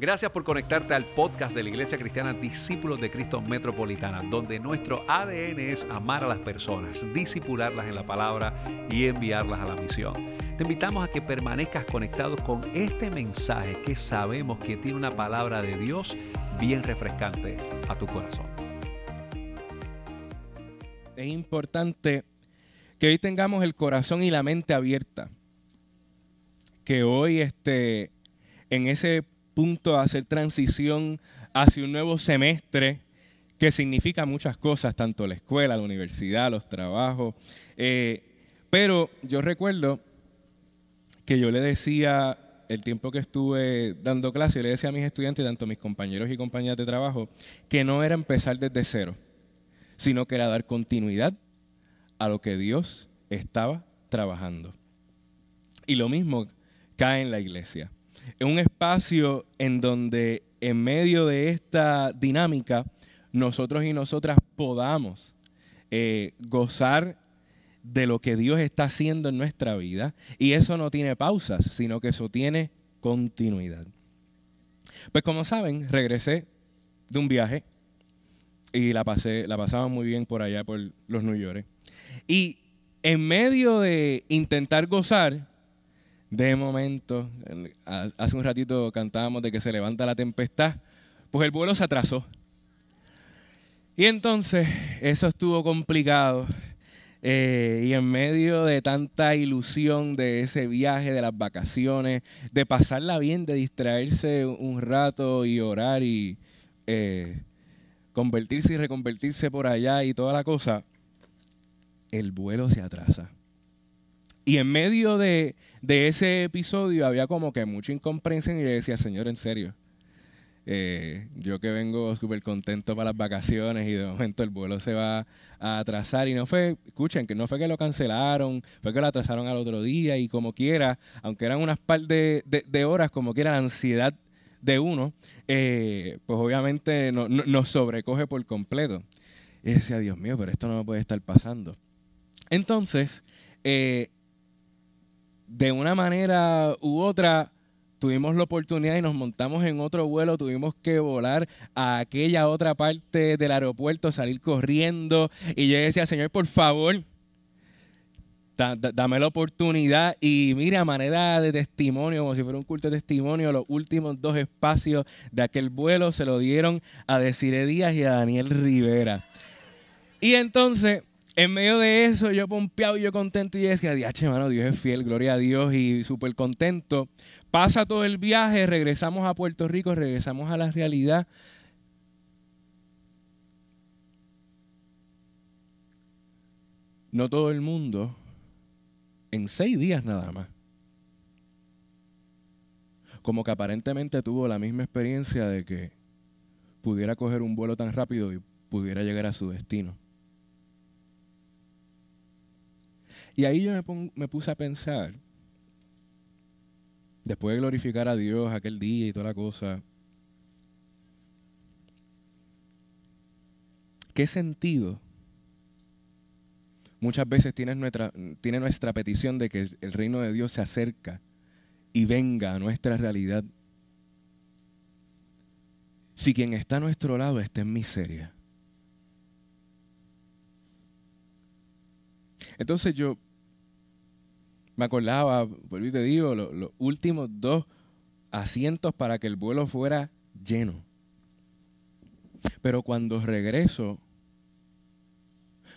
Gracias por conectarte al podcast de la Iglesia Cristiana Discípulos de Cristo Metropolitana, donde nuestro ADN es amar a las personas, disipularlas en la palabra y enviarlas a la misión. Te invitamos a que permanezcas conectado con este mensaje que sabemos que tiene una palabra de Dios bien refrescante a tu corazón. Es importante que hoy tengamos el corazón y la mente abierta. Que hoy este, en ese punto de hacer transición hacia un nuevo semestre que significa muchas cosas, tanto la escuela, la universidad, los trabajos. Eh, pero yo recuerdo que yo le decía, el tiempo que estuve dando clase, le decía a mis estudiantes, tanto a mis compañeros y compañeras de trabajo, que no era empezar desde cero, sino que era dar continuidad a lo que Dios estaba trabajando. Y lo mismo cae en la iglesia es un espacio en donde en medio de esta dinámica nosotros y nosotras podamos eh, gozar de lo que Dios está haciendo en nuestra vida. Y eso no tiene pausas, sino que eso tiene continuidad. Pues como saben, regresé de un viaje y la pasé, la pasaba muy bien por allá por los New York. Y en medio de intentar gozar, de momento, hace un ratito cantábamos de que se levanta la tempestad, pues el vuelo se atrasó. Y entonces eso estuvo complicado. Eh, y en medio de tanta ilusión de ese viaje, de las vacaciones, de pasarla bien, de distraerse un rato y orar y eh, convertirse y reconvertirse por allá y toda la cosa, el vuelo se atrasa. Y en medio de, ese episodio había como que mucha incomprensión y yo decía, Señor, en serio. Eh, yo que vengo súper contento para las vacaciones y de momento el vuelo se va a atrasar y no fue, escuchen, que no fue que lo cancelaron, fue que lo atrasaron al otro día y como quiera, aunque eran unas par de, horas, como quiera la ansiedad de uno, eh, pues obviamente nos sobrecoge por completo. Y decía, Dios mío, pero esto no me puede estar pasando. Entonces, eh, de una manera u otra tuvimos la oportunidad y nos montamos en otro vuelo, tuvimos que volar a aquella otra parte del aeropuerto, salir corriendo y yo decía, Señor, por favor, dame la oportunidad y mira, manera de testimonio, como si fuera un culto de testimonio, los últimos dos espacios de aquel vuelo se lo dieron a Desiree Díaz y a Daniel Rivera. Y entonces en medio de eso, yo pompeado y yo contento y decía, diache, hermano, Dios es fiel, gloria a Dios y súper contento. Pasa todo el viaje, regresamos a Puerto Rico, regresamos a la realidad. No todo el mundo, en seis días nada más, como que aparentemente tuvo la misma experiencia de que pudiera coger un vuelo tan rápido y pudiera llegar a su destino. Y ahí yo me, puse a pensar, después de glorificar a Dios aquel día y toda la cosa, ¿qué sentido muchas veces tiene nuestra, tiene nuestra petición de que el reino de Dios se acerca y venga a nuestra realidad? Si quien está a nuestro lado está en miseria. Entonces yo me acordaba, por te digo, los, últimos dos asientos para que el vuelo fuera lleno. Pero cuando regreso,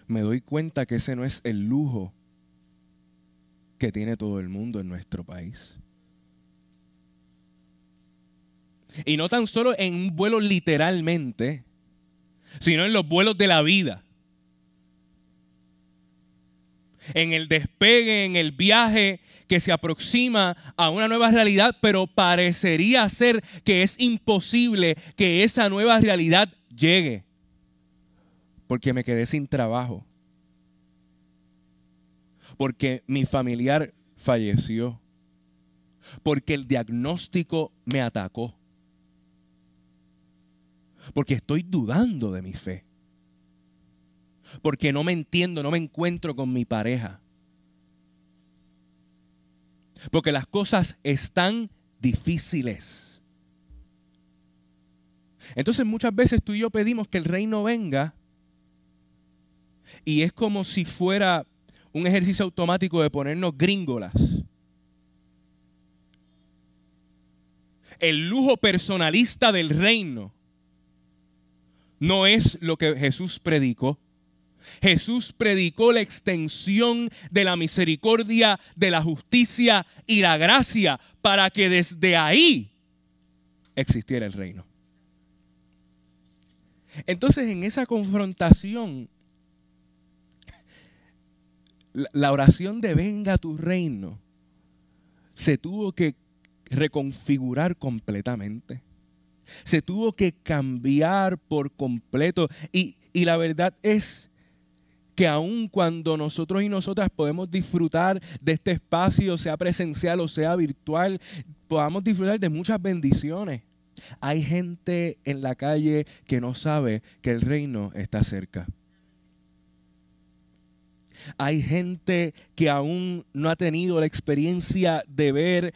me doy cuenta que ese no es el lujo que tiene todo el mundo en nuestro país. Y no tan solo en un vuelo literalmente, sino en los vuelos de la vida en el despegue, en el viaje que se aproxima a una nueva realidad, pero parecería ser que es imposible que esa nueva realidad llegue, porque me quedé sin trabajo, porque mi familiar falleció, porque el diagnóstico me atacó, porque estoy dudando de mi fe porque no me entiendo, no me encuentro con mi pareja. Porque las cosas están difíciles. Entonces muchas veces tú y yo pedimos que el reino venga y es como si fuera un ejercicio automático de ponernos gringolas. El lujo personalista del reino no es lo que Jesús predicó. Jesús predicó la extensión de la misericordia, de la justicia y la gracia para que desde ahí existiera el reino. Entonces en esa confrontación, la oración de venga tu reino se tuvo que reconfigurar completamente. Se tuvo que cambiar por completo. Y, la verdad es que aun cuando nosotros y nosotras podemos disfrutar de este espacio, sea presencial o sea virtual, podamos disfrutar de muchas bendiciones. Hay gente en la calle que no sabe que el reino está cerca. Hay gente que aún no ha tenido la experiencia de ver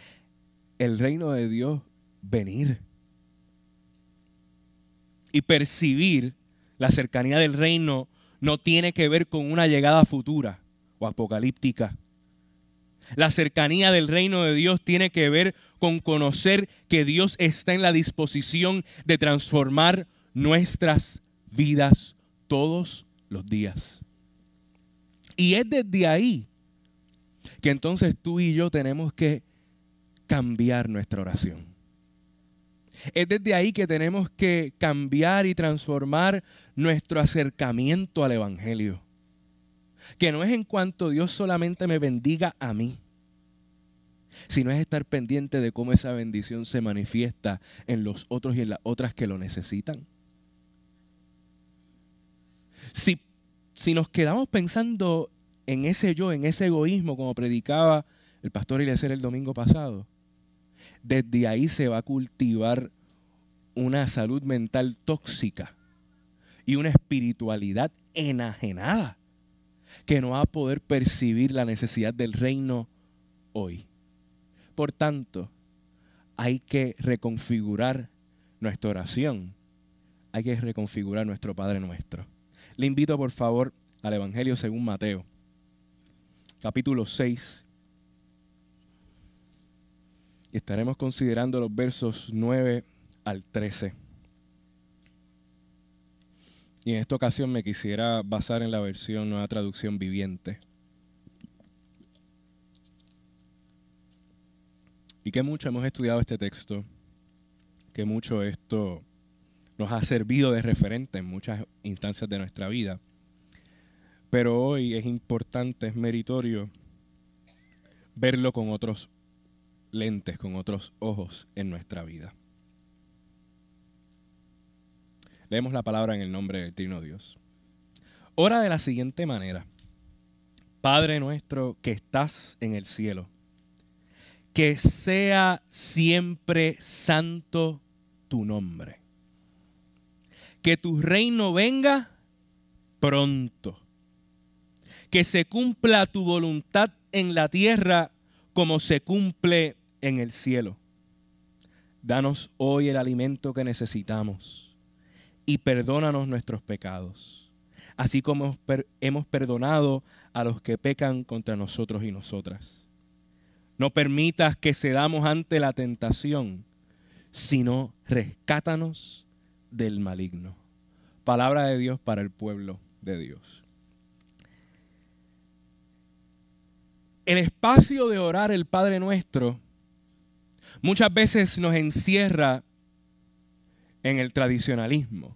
el reino de Dios venir y percibir la cercanía del reino no tiene que ver con una llegada futura o apocalíptica. La cercanía del reino de Dios tiene que ver con conocer que Dios está en la disposición de transformar nuestras vidas todos los días. Y es desde ahí que entonces tú y yo tenemos que cambiar nuestra oración. Es desde ahí que tenemos que cambiar y transformar nuestro acercamiento al Evangelio. Que no es en cuanto Dios solamente me bendiga a mí, sino es estar pendiente de cómo esa bendición se manifiesta en los otros y en las otras que lo necesitan. Si, si nos quedamos pensando en ese yo, en ese egoísmo, como predicaba el pastor Eliezer el domingo pasado, desde ahí se va a cultivar una salud mental tóxica y una espiritualidad enajenada que no va a poder percibir la necesidad del reino hoy. Por tanto, hay que reconfigurar nuestra oración, hay que reconfigurar nuestro Padre nuestro. Le invito por favor al Evangelio según Mateo, capítulo 6, y estaremos considerando los versos 9 al 13. Y en esta ocasión me quisiera basar en la versión Nueva Traducción Viviente. Y que mucho hemos estudiado este texto, que mucho esto nos ha servido de referente en muchas instancias de nuestra vida. Pero hoy es importante, es meritorio verlo con otros lentes, con otros ojos en nuestra vida. Leemos la palabra en el nombre del Trino Dios. Ora de la siguiente manera. Padre nuestro que estás en el cielo, que sea siempre santo tu nombre. Que tu reino venga pronto. Que se cumpla tu voluntad en la tierra como se cumple en el cielo. Danos hoy el alimento que necesitamos y perdónanos nuestros pecados, así como hemos perdonado a los que pecan contra nosotros y nosotras. No permitas que cedamos ante la tentación, sino rescátanos del maligno. Palabra de Dios para el pueblo de Dios. El espacio de orar el Padre Nuestro muchas veces nos encierra en el tradicionalismo.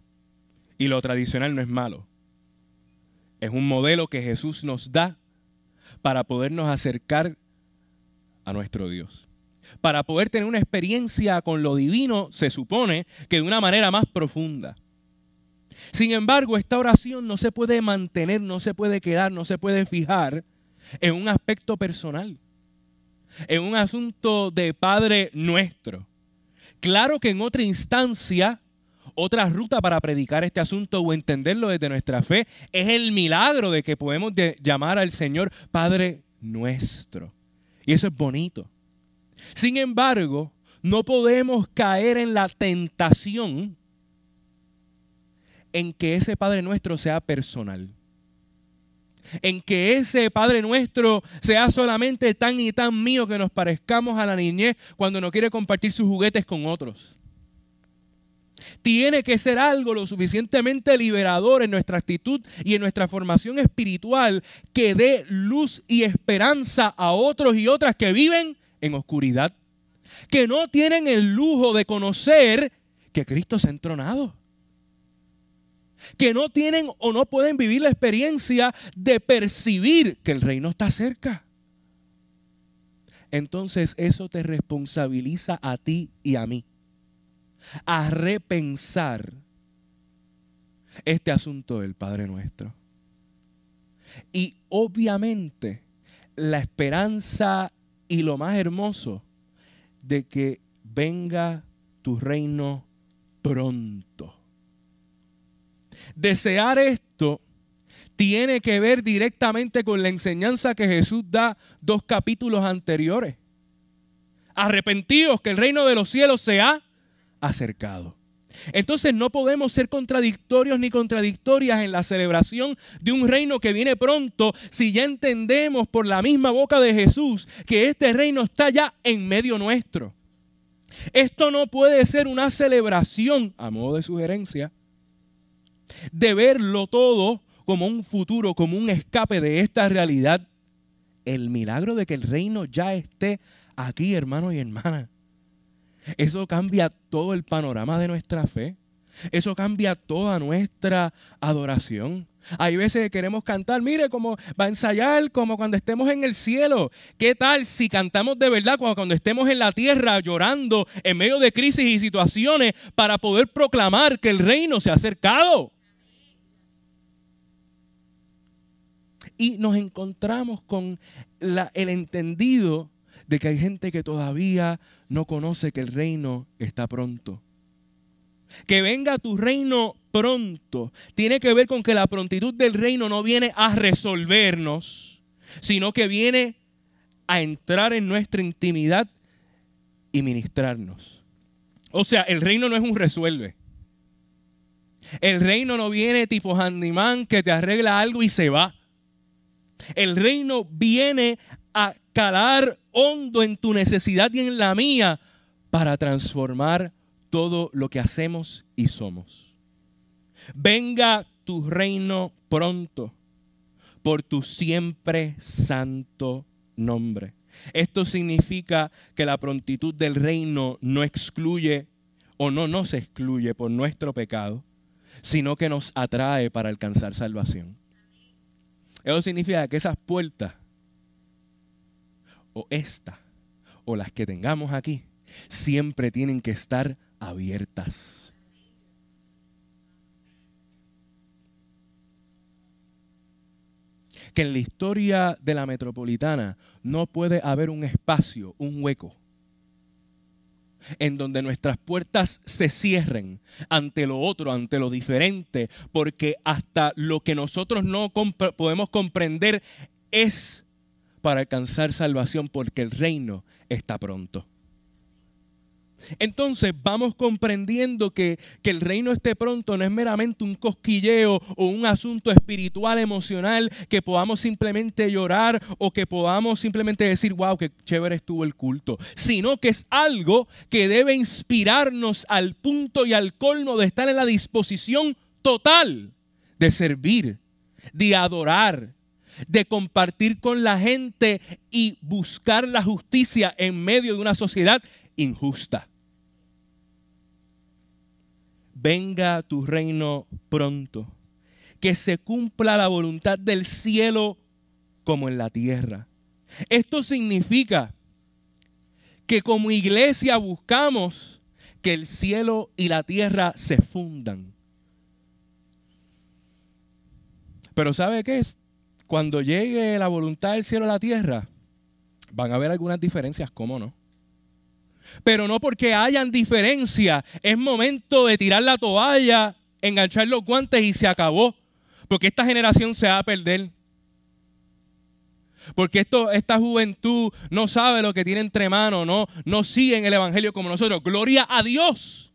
Y lo tradicional no es malo. Es un modelo que Jesús nos da para podernos acercar a nuestro Dios. Para poder tener una experiencia con lo divino, se supone que de una manera más profunda. Sin embargo, esta oración no se puede mantener, no se puede quedar, no se puede fijar en un aspecto personal, en un asunto de Padre nuestro. Claro que en otra instancia, otra ruta para predicar este asunto o entenderlo desde nuestra fe es el milagro de que podemos llamar al Señor Padre nuestro. Y eso es bonito. Sin embargo, no podemos caer en la tentación en que ese Padre nuestro sea personal. En que ese Padre nuestro sea solamente tan y tan mío que nos parezcamos a la niñez cuando no quiere compartir sus juguetes con otros. Tiene que ser algo lo suficientemente liberador en nuestra actitud y en nuestra formación espiritual que dé luz y esperanza a otros y otras que viven en oscuridad, que no tienen el lujo de conocer que Cristo se ha entronado que no tienen o no pueden vivir la experiencia de percibir que el reino está cerca. Entonces eso te responsabiliza a ti y a mí a repensar este asunto del Padre nuestro. Y obviamente la esperanza y lo más hermoso de que venga tu reino pronto. Desear esto tiene que ver directamente con la enseñanza que Jesús da dos capítulos anteriores. Arrepentidos que el reino de los cielos se ha acercado. Entonces no podemos ser contradictorios ni contradictorias en la celebración de un reino que viene pronto si ya entendemos por la misma boca de Jesús que este reino está ya en medio nuestro. Esto no puede ser una celebración, a modo de sugerencia, de verlo todo como un futuro, como un escape de esta realidad. El milagro de que el reino ya esté aquí, hermano y hermana. Eso cambia todo el panorama de nuestra fe. Eso cambia toda nuestra adoración. Hay veces que queremos cantar, mire, como va a ensayar, como cuando estemos en el cielo. ¿Qué tal si cantamos de verdad cuando, cuando estemos en la tierra llorando en medio de crisis y situaciones para poder proclamar que el reino se ha acercado? Y nos encontramos con el entendido de que hay gente que todavía no conoce que el reino está pronto. Que venga tu reino pronto tiene que ver con que la prontitud del reino no viene a resolvernos, sino que viene a entrar en nuestra intimidad y ministrarnos. O sea, el reino no es un resuelve. El reino no viene tipo handyman que te arregla algo y se va. El reino viene a calar hondo en tu necesidad y en la mía para transformar todo lo que hacemos y somos. Venga tu reino pronto por tu siempre santo nombre. Esto significa que la prontitud del reino no excluye o no nos excluye por nuestro pecado, sino que nos atrae para alcanzar salvación. Eso significa que esas puertas, o esta, o las que tengamos aquí, siempre tienen que estar abiertas. Que en la historia de la metropolitana no puede haber un espacio, un hueco, en donde nuestras puertas se cierren ante lo otro, ante lo diferente, porque hasta lo que nosotros no podemos comprender es para alcanzar salvación, porque el reino está pronto. Entonces vamos comprendiendo que, que, el reino esté pronto no es meramente un cosquilleo o un asunto espiritual, emocional, que podamos simplemente llorar o que podamos simplemente decir, wow, qué chévere estuvo el culto, sino que es algo que debe inspirarnos al punto y al colmo de estar en la disposición total de servir, de adorar, de compartir con la gente y buscar la justicia en medio de una sociedad injusta. Venga tu reino pronto, que se cumpla la voluntad del cielo como en la tierra. Esto significa que como iglesia buscamos que el cielo y la tierra se fundan. Pero ¿sabe qué es? Cuando llegue la voluntad del cielo a la tierra, van a haber algunas diferencias, ¿cómo no? Pero no porque hayan diferencia, es momento de tirar la toalla, enganchar los guantes y se acabó. Porque esta generación se va a perder. Porque esto, esta juventud no sabe lo que tiene entre manos, no, no siguen el Evangelio como nosotros. Gloria a Dios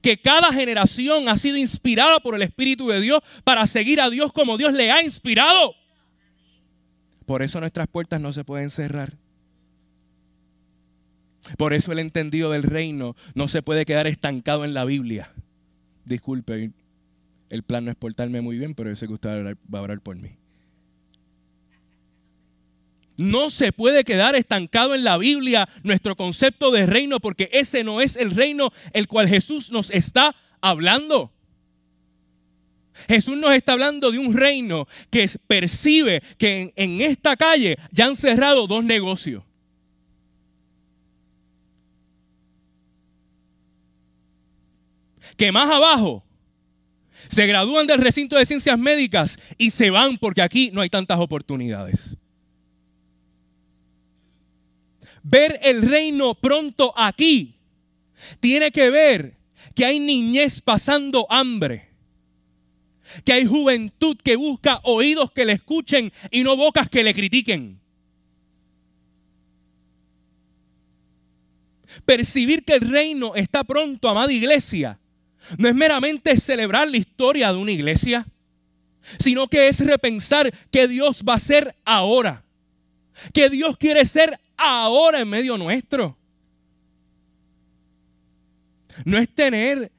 que cada generación ha sido inspirada por el Espíritu de Dios para seguir a Dios como Dios le ha inspirado. Por eso nuestras puertas no se pueden cerrar. Por eso el entendido del reino no se puede quedar estancado en la Biblia. Disculpe, el plan no es portarme muy bien, pero yo sé que usted va a orar por mí. No se puede quedar estancado en la Biblia nuestro concepto de reino porque ese no es el reino el cual Jesús nos está hablando. Jesús nos está hablando de un reino que percibe que en, en esta calle ya han cerrado dos negocios. Que más abajo se gradúan del recinto de ciencias médicas y se van porque aquí no hay tantas oportunidades. Ver el reino pronto aquí tiene que ver que hay niñez pasando hambre. Que hay juventud que busca oídos que le escuchen y no bocas que le critiquen. Percibir que el reino está pronto, amada iglesia, no es meramente celebrar la historia de una iglesia, sino que es repensar que Dios va a ser ahora. Que Dios quiere ser ahora en medio nuestro. No es tener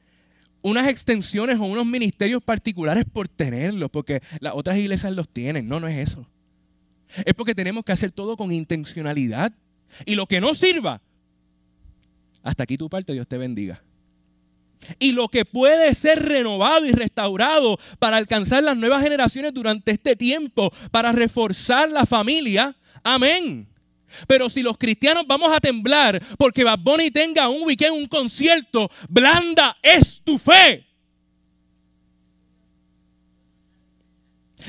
unas extensiones o unos ministerios particulares por tenerlos, porque las otras iglesias los tienen. No, no es eso. Es porque tenemos que hacer todo con intencionalidad. Y lo que no sirva, hasta aquí tu parte, Dios te bendiga. Y lo que puede ser renovado y restaurado para alcanzar las nuevas generaciones durante este tiempo, para reforzar la familia, amén. Pero si los cristianos vamos a temblar porque Bad tenga un weekend, un concierto, blanda es tu fe.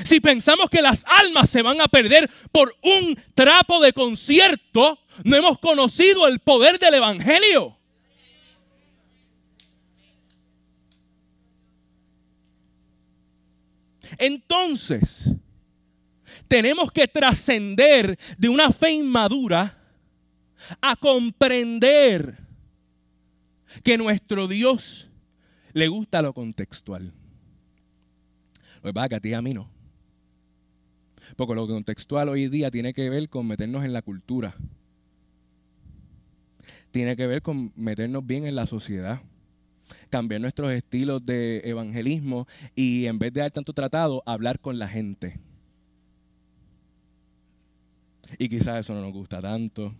Si pensamos que las almas se van a perder por un trapo de concierto, no hemos conocido el poder del Evangelio. Entonces, tenemos que trascender de una fe inmadura a comprender que nuestro Dios le gusta lo contextual. Lo que pasa que a ti y a mí no. Porque lo contextual hoy día tiene que ver con meternos en la cultura. Tiene que ver con meternos bien en la sociedad. Cambiar nuestros estilos de evangelismo y en vez de dar tanto tratado, hablar con la gente. Y quizás eso no nos gusta tanto.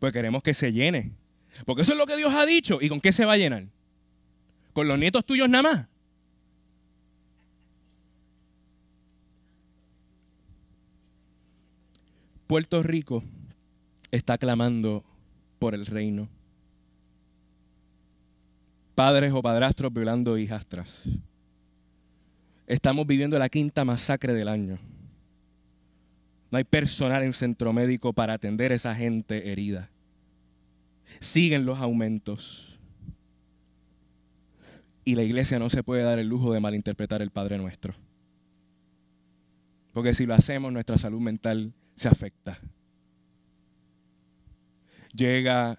Pues queremos que se llene. Porque eso es lo que Dios ha dicho. ¿Y con qué se va a llenar? ¿Con los nietos tuyos nada más? Puerto Rico está clamando por el reino. Padres o padrastros violando hijastras. Estamos viviendo la quinta masacre del año. No hay personal en centro médico para atender a esa gente herida. Siguen los aumentos. Y la iglesia no se puede dar el lujo de malinterpretar el Padre Nuestro. Porque si lo hacemos, nuestra salud mental se afecta. Llega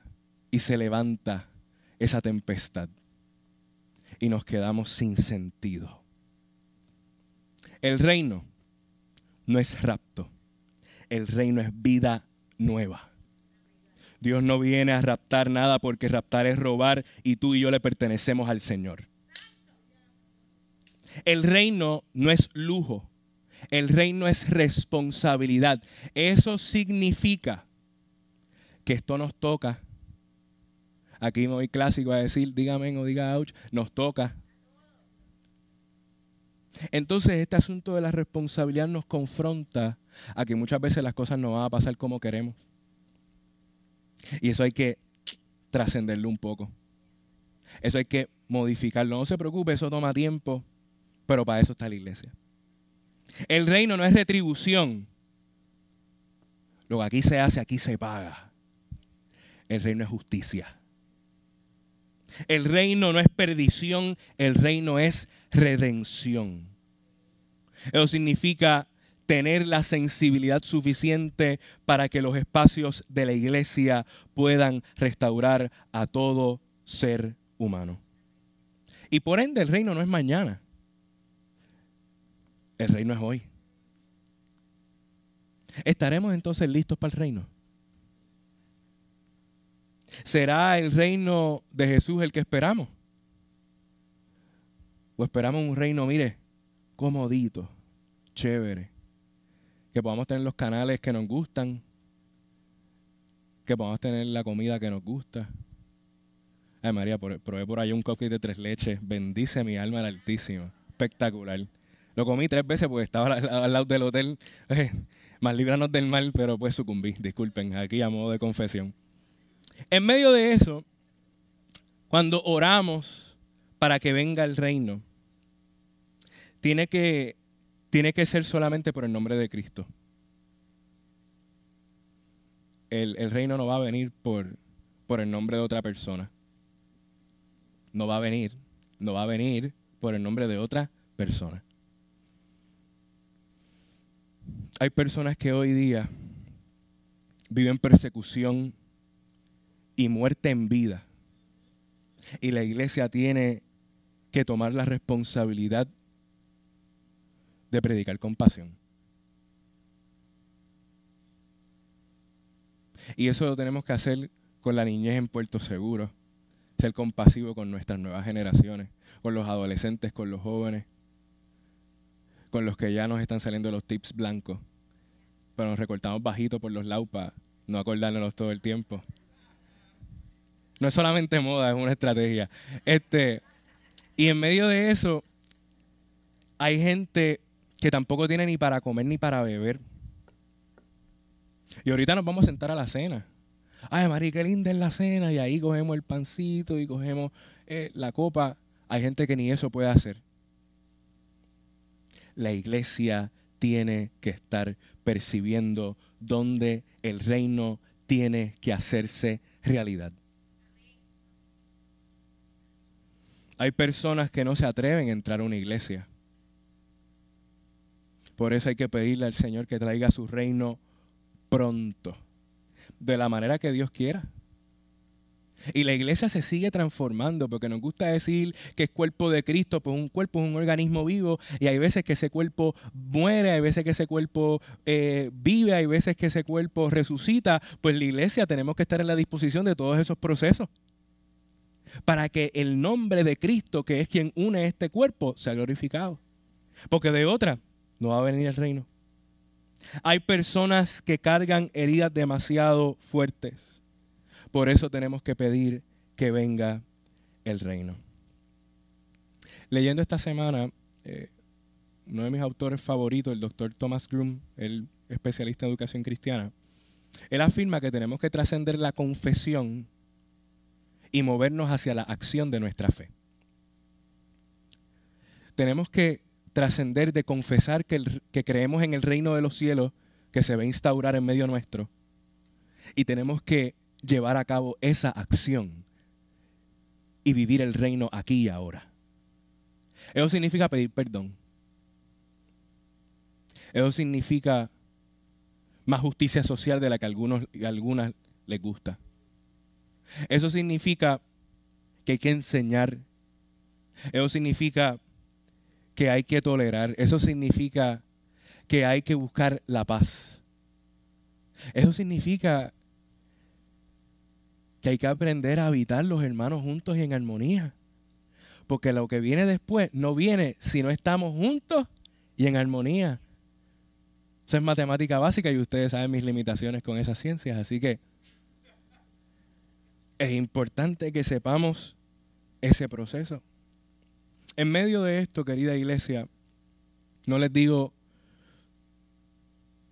y se levanta esa tempestad. Y nos quedamos sin sentido. El reino no es rapto el reino es vida nueva. Dios no viene a raptar nada porque raptar es robar y tú y yo le pertenecemos al Señor. El reino no es lujo, el reino es responsabilidad. Eso significa que esto nos toca. Aquí me voy clásico a decir, dígame o diga ouch, nos toca entonces este asunto de la responsabilidad nos confronta a que muchas veces las cosas no van a pasar como queremos. Y eso hay que trascenderlo un poco. Eso hay que modificarlo. No se preocupe, eso toma tiempo, pero para eso está la iglesia. El reino no es retribución. Lo que aquí se hace, aquí se paga. El reino es justicia. El reino no es perdición, el reino es redención. Eso significa tener la sensibilidad suficiente para que los espacios de la iglesia puedan restaurar a todo ser humano. Y por ende el reino no es mañana. El reino es hoy. ¿Estaremos entonces listos para el reino? ¿Será el reino de Jesús el que esperamos? ¿O esperamos un reino, mire, comodito, chévere? Que podamos tener los canales que nos gustan, que podamos tener la comida que nos gusta. Ay María, probé por ahí un cookie de tres leches. Bendice mi alma al Altísimo. Espectacular. Lo comí tres veces porque estaba al, lado del hotel. más libranos del mal, pero pues sucumbí. Disculpen, aquí a modo de confesión. En medio de eso, cuando oramos para que venga el reino, tiene que, tiene que ser solamente por el nombre de Cristo. El, reino no va a venir por, por el nombre de otra persona. No va a venir, no va a venir por el nombre de otra persona. Hay personas que hoy día viven persecución y muerte en vida. Y la iglesia tiene que tomar la responsabilidad de predicar compasión. Y eso lo tenemos que hacer con la niñez en Puerto Seguro, ser compasivo con nuestras nuevas generaciones, con los adolescentes, con los jóvenes, con los que ya nos están saliendo los tips blancos, pero nos recortamos bajito por los lados para no acordárnoslos todo el tiempo. No es solamente moda, es una estrategia. Este, y en medio de eso, hay gente que tampoco tiene ni para comer ni para beber. Y ahorita nos vamos a sentar a la cena. Ay, María, qué linda es la cena. Y ahí cogemos el pancito y cogemos eh, la copa. Hay gente que ni eso puede hacer. La iglesia tiene que estar percibiendo dónde el reino tiene que hacerse realidad. Hay personas que no se atreven a entrar a una iglesia. Por eso hay que pedirle al Señor que traiga su reino pronto, de la manera que Dios quiera. Y la iglesia se sigue transformando porque nos gusta decir que es cuerpo de Cristo, pues un cuerpo es un organismo vivo y hay veces que ese cuerpo muere, hay veces que ese cuerpo eh, vive, hay veces que ese cuerpo resucita. Pues la iglesia tenemos que estar en la disposición de todos esos procesos para que el nombre de Cristo, que es quien une este cuerpo, sea glorificado. Porque de otra, no va a venir el reino. Hay personas que cargan heridas demasiado fuertes. Por eso tenemos que pedir que venga el reino. Leyendo esta semana, eh, uno de mis autores favoritos, el doctor Thomas Groom, el especialista en educación cristiana, él afirma que tenemos que trascender la confesión y movernos hacia la acción de nuestra fe. Tenemos que trascender de confesar que, que, creemos en el reino de los cielos que se va a instaurar en medio nuestro y tenemos que llevar a cabo esa acción y vivir el reino aquí y ahora. Eso significa pedir perdón. Eso significa más justicia social de la que algunos algunas les gusta. Eso significa que hay que enseñar. Eso significa que hay que tolerar. Eso significa que hay que buscar la paz. Eso significa que hay que aprender a habitar los hermanos juntos y en armonía. Porque lo que viene después no viene si no estamos juntos y en armonía. Eso es matemática básica y ustedes saben mis limitaciones con esas ciencias. Así que es importante que sepamos ese proceso. En medio de esto, querida iglesia, no les digo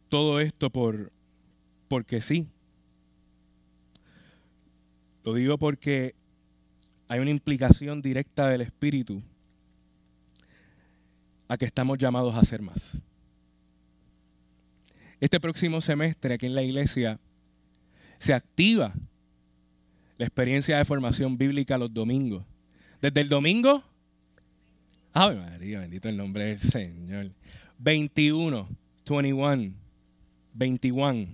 todo esto por porque sí. Lo digo porque hay una implicación directa del Espíritu a que estamos llamados a hacer más. Este próximo semestre aquí en la iglesia se activa la experiencia de formación bíblica los domingos. Desde el domingo, Ave María, bendito el nombre del Señor. 21, 21, 21.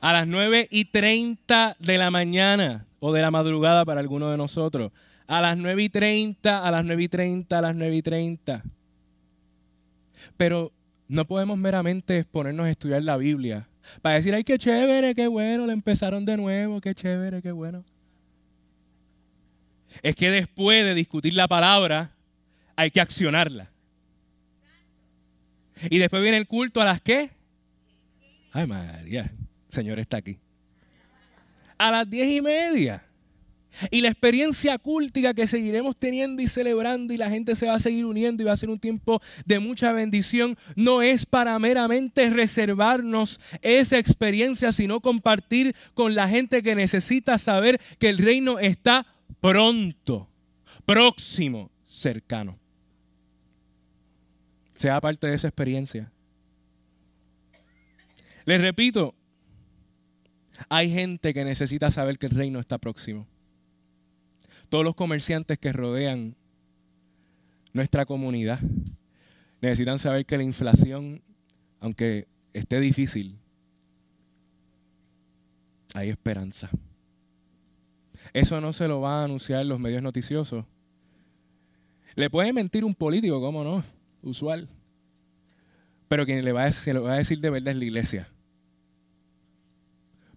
A las 9 y 30 de la mañana o de la madrugada para alguno de nosotros. A las 9 y 30, a las 9 y 30, a las 9 y 30. Pero no podemos meramente ponernos a estudiar la Biblia para decir, ay, qué chévere, qué bueno, le empezaron de nuevo, qué chévere, qué bueno. Es que después de discutir la palabra, hay que accionarla. Y después viene el culto a las qué? Ay, María, Señor está aquí. A las diez y media. Y la experiencia cúltica que seguiremos teniendo y celebrando y la gente se va a seguir uniendo y va a ser un tiempo de mucha bendición, no es para meramente reservarnos esa experiencia, sino compartir con la gente que necesita saber que el reino está pronto, próximo, cercano. Sea parte de esa experiencia. Les repito, hay gente que necesita saber que el reino está próximo. Todos los comerciantes que rodean nuestra comunidad necesitan saber que la inflación, aunque esté difícil, hay esperanza. Eso no se lo van a anunciar los medios noticiosos. Le puede mentir un político, ¿cómo no? Usual. Pero quien le va a, se lo va a decir de verdad es la iglesia.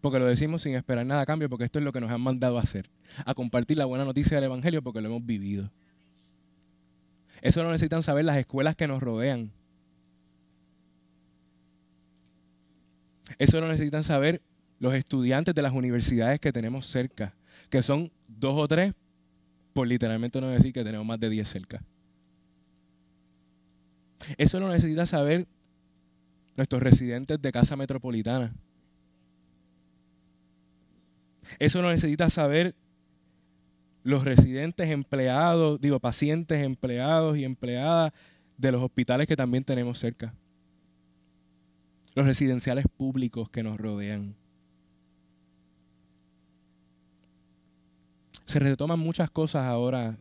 Porque lo decimos sin esperar nada a cambio, porque esto es lo que nos han mandado a hacer. A compartir la buena noticia del Evangelio porque lo hemos vivido. Eso lo necesitan saber las escuelas que nos rodean. Eso lo necesitan saber los estudiantes de las universidades que tenemos cerca que son dos o tres, por literalmente no decir que tenemos más de diez cerca. Eso lo necesita saber nuestros residentes de casa metropolitana. Eso lo necesita saber los residentes empleados, digo, pacientes empleados y empleadas de los hospitales que también tenemos cerca. Los residenciales públicos que nos rodean. se retoman muchas cosas ahora,